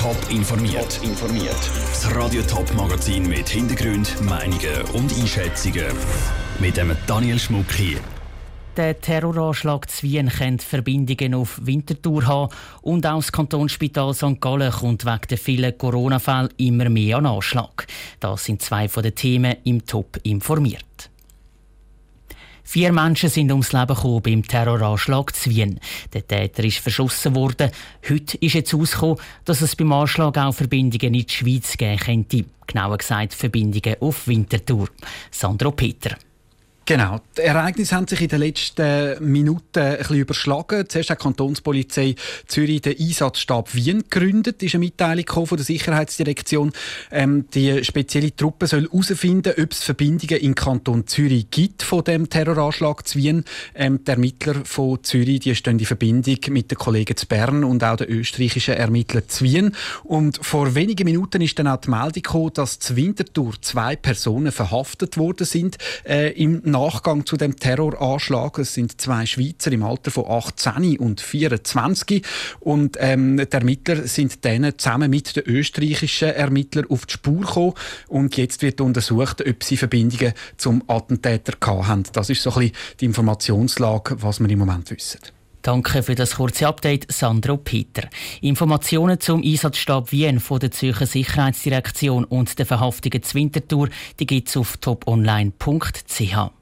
Top informiert. informiert. Das Radio Top Magazin mit Hintergrund, Meinungen und Einschätzungen mit dem Daniel Schmuck hier. Der Terroranschlag zu Wien könnte Verbindungen auf Winterthur haben und auch das Kantonsspital St. Gallen kommt wegen der vielen Corona-Fälle immer mehr an Anschlag. Das sind zwei von den Themen im Top informiert. Vier Menschen sind ums Leben gekommen beim Terroranschlag zu Wien. Der Täter ist verschossen worden. Heute ist jetzt herausgekommen, dass es beim Anschlag auch Verbindungen in die Schweiz geben könnte. Genauer gesagt Verbindungen auf Winterthur. Sandro Peter. Genau. Die Ereignisse haben sich in den letzten Minuten ein bisschen überschlagen. Zuerst hat die Kantonspolizei Zürich den Einsatzstab Wien gegründet. Es ist eine Mitteilung von der Sicherheitsdirektion. Ähm, die spezielle Truppe soll herausfinden, ob es Verbindungen in Kanton Zürich gibt von dem Terroranschlag zu Wien. Ähm, die Ermittler von Zürich die stehen in Verbindung mit den Kollegen zu Bern und auch den österreichischen Ermittlern zu Wien. Und vor wenigen Minuten ist dann auch die Meldung gekommen, dass zu Winterthur zwei Personen verhaftet worden sind äh, im Nachgang zu dem Terroranschlag. Es sind zwei Schweizer im Alter von 18 und 24 und ähm, die Ermittler sind denen zusammen mit den österreichischen Ermittlern auf die Spur gekommen und jetzt wird untersucht, ob sie Verbindungen zum Attentäter haben. Das ist so ein bisschen die Informationslage, was wir im Moment wissen. Danke für das kurze Update, Sandro Peter. Informationen zum Einsatzstab Wien von der Zürcher Sicherheitsdirektion und der Verhaftungen Winterthur gibt es auf toponline.ch.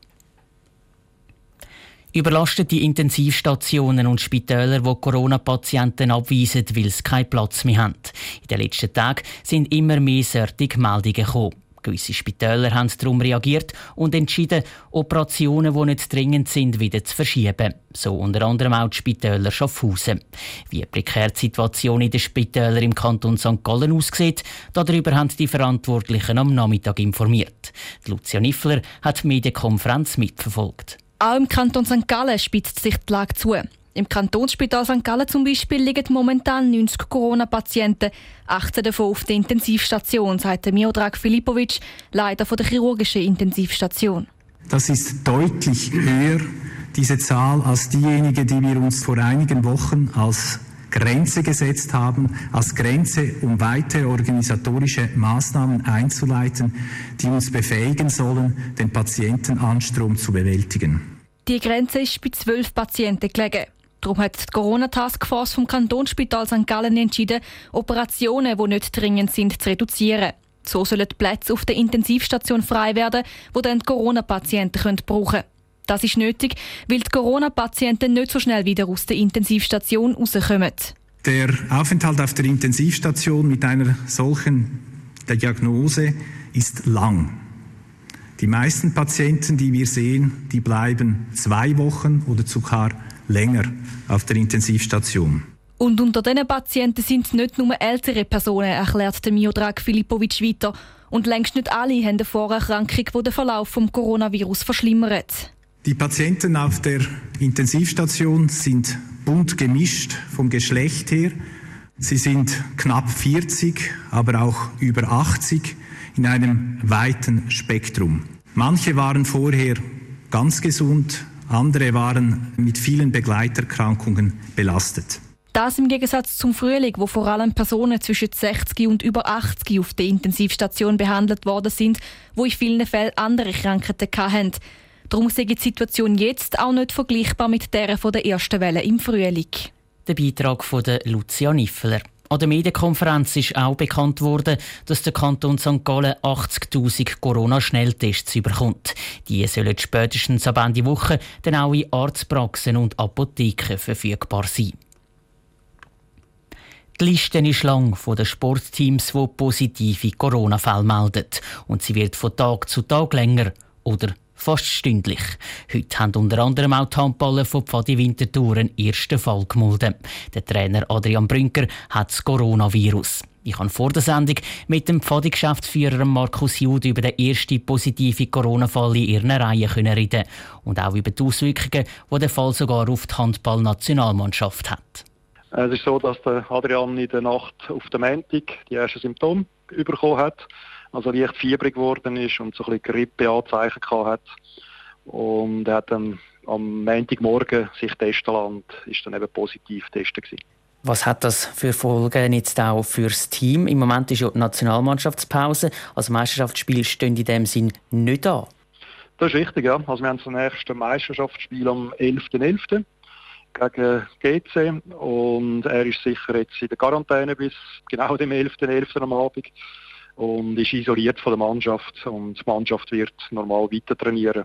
Überlastete Intensivstationen und Spitäler, wo Corona-Patienten abweisen, weil sie keinen Platz mehr haben. In den letzten Tagen sind immer mehr solche Meldungen gekommen. Gewisse Spitäler haben darum reagiert und entschieden, Operationen, die nicht dringend sind, wieder zu verschieben. So unter anderem auch die Spitäler Schaffhausen. Wie prekär die Situation in den Spitälern im Kanton St. Gallen aussieht, darüber haben die Verantwortlichen am Nachmittag informiert. Lucia Niffler hat die Medienkonferenz mitverfolgt. Auch im Kanton St. Gallen spitzt sich die Lage zu. Im Kantonsspital St. Gallen zum Beispiel liegen momentan 90 Corona-Patienten, 18 davon auf der Intensivstation, sagt Miodrag Filipovic, Leiter der chirurgischen Intensivstation. Das ist deutlich höher, diese Zahl, als diejenige, die wir uns vor einigen Wochen als Grenze gesetzt haben, als Grenze, um weitere organisatorische Maßnahmen einzuleiten, die uns befähigen sollen, den Patientenanstrom zu bewältigen. Die Grenze ist bei zwölf Patienten gelegen. Darum hat die Corona-Taskforce vom Kantonsspital St. Gallen entschieden, Operationen, die nicht dringend sind, zu reduzieren. So sollen die Plätze auf der Intensivstation frei werden, wo dann Corona-Patienten brauchen können. Das ist nötig, weil die Corona-Patienten nicht so schnell wieder aus der Intensivstation rauskommen. Der Aufenthalt auf der Intensivstation mit einer solchen Diagnose ist lang. Die meisten Patienten, die wir sehen, die bleiben zwei Wochen oder sogar länger auf der Intensivstation. Und unter diesen Patienten sind nicht nur ältere Personen, erklärt der Miodrag Filipovic weiter. Und längst nicht alle haben eine Vorerkrankung, die den Verlauf des Coronavirus verschlimmert. Die Patienten auf der Intensivstation sind bunt gemischt vom Geschlecht her. Sie sind knapp 40, aber auch über 80 in einem weiten Spektrum. Manche waren vorher ganz gesund, andere waren mit vielen Begleiterkrankungen belastet. Das im Gegensatz zum Frühling, wo vor allem Personen zwischen 60 und über 80 auf der Intensivstation behandelt worden sind, wo in vielen Fällen andere Krankheiten hatten. Darum sei die Situation jetzt auch nicht vergleichbar mit der von der ersten Welle im Frühling. Der Beitrag von der Lucia Niffeler. An der Medienkonferenz ist auch bekannt worden, dass der Kanton St. Gallen 80.000 Corona-Schnelltests überkommt. Die sollen spätestens ab Ende Woche dann auch in Arztpraxen und Apotheken verfügbar sein. Die Liste ist lang von den Sportteams, die positive Corona-Fälle melden. Und sie wird von Tag zu Tag länger oder fast stündlich. Heute haben unter anderem auch die Handballer von Pfadi Winterthur einen ersten Fall gemeldet. Der Trainer Adrian Brünker hat das Coronavirus. Ich habe vor der Sendung mit dem Pfadi-Geschäftsführer Markus Jud über den ersten positiven Corona-Fall in ihren Reihen reden und auch über die Auswirkungen, die der Fall sogar auf die Handball-Nationalmannschaft hat. Es ist so, dass Adrian in der Nacht auf der Montag die ersten Symptome bekommen hat also leicht fiebrig geworden ist und so ein bisschen Grippeanzeichen hat. Und er hat dann am Montagmorgen sich testen lassen und ist dann eben positiv getestet gewesen. Was hat das für Folgen jetzt auch fürs Team? Im Moment ist ja die Nationalmannschaftspause. Also Meisterschaftsspiel stehen in dem Sinn nicht an. Das ist richtig, ja. Also wir haben das nächste Meisterschaftsspiel am 11.11. gegen GC und er ist sicher jetzt in der Quarantäne bis genau dem 11.11. .11. am Abend und ist isoliert von der Mannschaft und die Mannschaft wird normal weiter trainieren.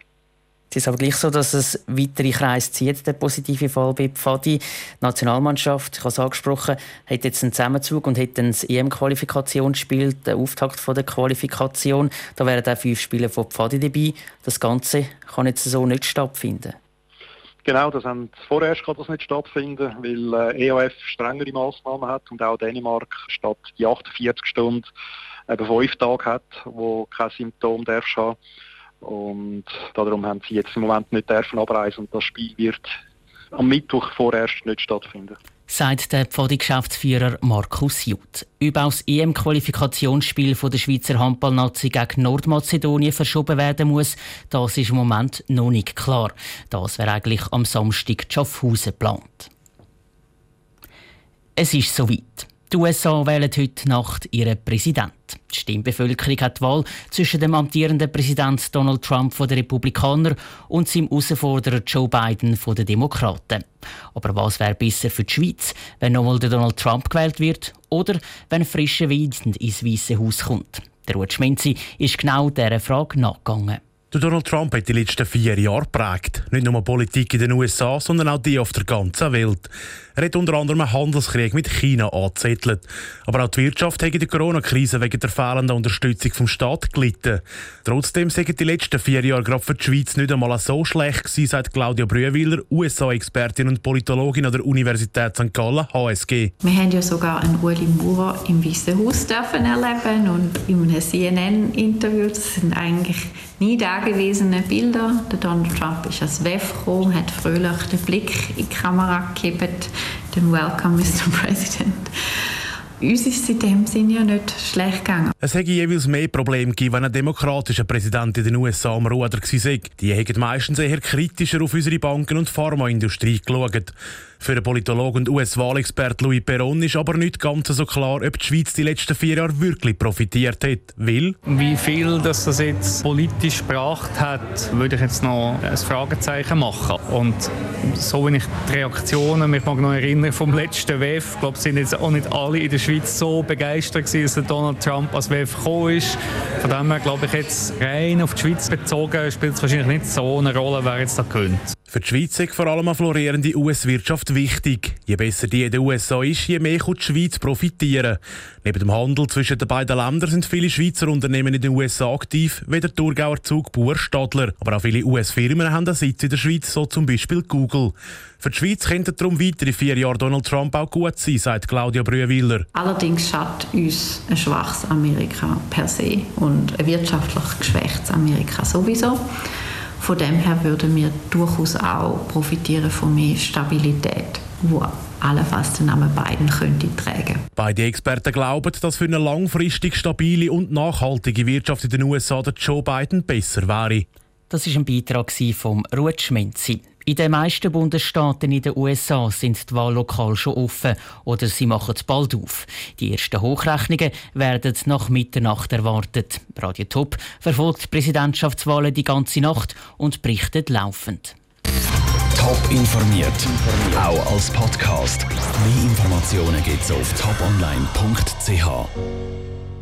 Es ist aber gleich so, dass es weitere Kreise zieht, der positive Fall bei Pfadi. Die Nationalmannschaft, ich habe es angesprochen, hat jetzt einen Zusammenzug und hat ein EM-Qualifikationsspiel, den Auftakt von der Qualifikation. Da wären auch fünf Spiele von Pfadi dabei. Das Ganze kann jetzt so nicht stattfinden. Genau, das haben vorerst kann das nicht stattfinden, weil äh, EOF strengere Maßnahmen hat und auch Dänemark statt die 48 Stunden eben fünf Tage hat, wo kein Symptom darfst haben. Und darum haben sie jetzt im Moment nicht dürfen abreisen und das Spiel wird am Mittwoch vorerst nicht stattfinden. Sagt der Pfadi-Geschäftsführer Markus Jut. Ob auch das EM-Qualifikationsspiel der Schweizer Handballnazi gegen Nordmazedonien verschoben werden muss, das ist im Moment noch nicht klar. Das wäre eigentlich am Samstag Schaffhausen geplant. Es ist soweit. Die USA wählen heute Nacht ihren Präsidenten. Die Stimmbevölkerung hat die Wahl zwischen dem amtierenden Präsident Donald Trump von den Republikanern und seinem Herausforderer Joe Biden von den Demokraten. Aber was wäre besser für die Schweiz, wenn nochmal Donald Trump gewählt wird oder wenn frischer Wind ins Weiße Haus kommt? Der Ruth Schmenzi ist genau dieser Frage nachgegangen. Donald Trump hat die letzten vier Jahre geprägt. Nicht nur Politik in den USA, sondern auch die auf der ganzen Welt. Er hat unter anderem einen Handelskrieg mit China angezettelt. Aber auch die Wirtschaft hat in der Corona-Krise wegen der fehlenden Unterstützung vom Staat gelitten. Trotzdem sind die letzten vier Jahre gerade für die Schweiz nicht einmal so schlecht gewesen, sagt Claudia Brühwiller, USA-Expertin und Politologin an der Universität St. Gallen, HSG. Wir haben ja sogar einen Ueli Maurer im Weißen Haus erleben und in einem CNN-Interview, das sind eigentlich nie dagewesene Bilder. Der Donald Trump ist als WEF gekommen, hat fröhlich den Blick in die Kamera gegeben, den Welcome, Mr. President. Uns ist es in dem Sinne ja nicht schlecht gegangen. Es hätte jeweils mehr Probleme gegeben, wenn ein demokratischer Präsident in den USA am Ruder gewesen wäre. Die hätten meistens eher kritischer auf unsere Banken- und Pharmaindustrie geschaut. Für den Politologen und US-Wahlexpert Louis Perron ist aber nicht ganz so klar, ob die Schweiz die letzten vier Jahre wirklich profitiert hat. Will? Wie viel das, das jetzt politisch gebracht hat, würde ich jetzt noch ein Fragezeichen machen. Und so wie ich die Reaktionen, mich mag noch erinnern vom letzten WEF, glaube sind jetzt auch nicht alle in der Schweiz so begeistert gewesen, dass Donald Trump als WEF gekommen ist. Von dem her glaube ich jetzt rein auf die Schweiz bezogen spielt es wahrscheinlich nicht so eine Rolle, wer jetzt da könnte. Für die Schweiz ist vor allem eine florierende US-Wirtschaft wichtig. Je besser die in den USA ist, je mehr kann die Schweiz profitieren. Neben dem Handel zwischen den beiden Ländern sind viele Schweizer Unternehmen in den USA aktiv, wie der Thurgauer Zug Buhr Stadler. Aber auch viele US-Firmen haben einen Sitz in der Schweiz, so zum Beispiel Google. Für die Schweiz könnten darum weitere vier Jahre Donald Trump auch gut sein, sagt Claudia Brühwiller. Allerdings schadet uns ein schwaches Amerika per se und ein wirtschaftlich geschwächtes Amerika sowieso. Von dem her würden wir durchaus auch profitieren von mehr Stabilität, wo allenfalls den Namen Biden könnte tragen. Beide Experten glauben, dass für eine langfristig stabile und nachhaltige Wirtschaft in den USA der Joe Biden besser wäre. Das ist ein Beitrag von Ruth Schmenzi. In den meisten Bundesstaaten in den USA sind die Wahllokale schon offen oder sie machen bald auf. Die ersten Hochrechnungen werden nach Mitternacht erwartet. Radio Top verfolgt Präsidentschaftswahlen die ganze Nacht und berichtet laufend. Top informiert, auch als Podcast. Mehr Informationen gibt's auf toponline.ch.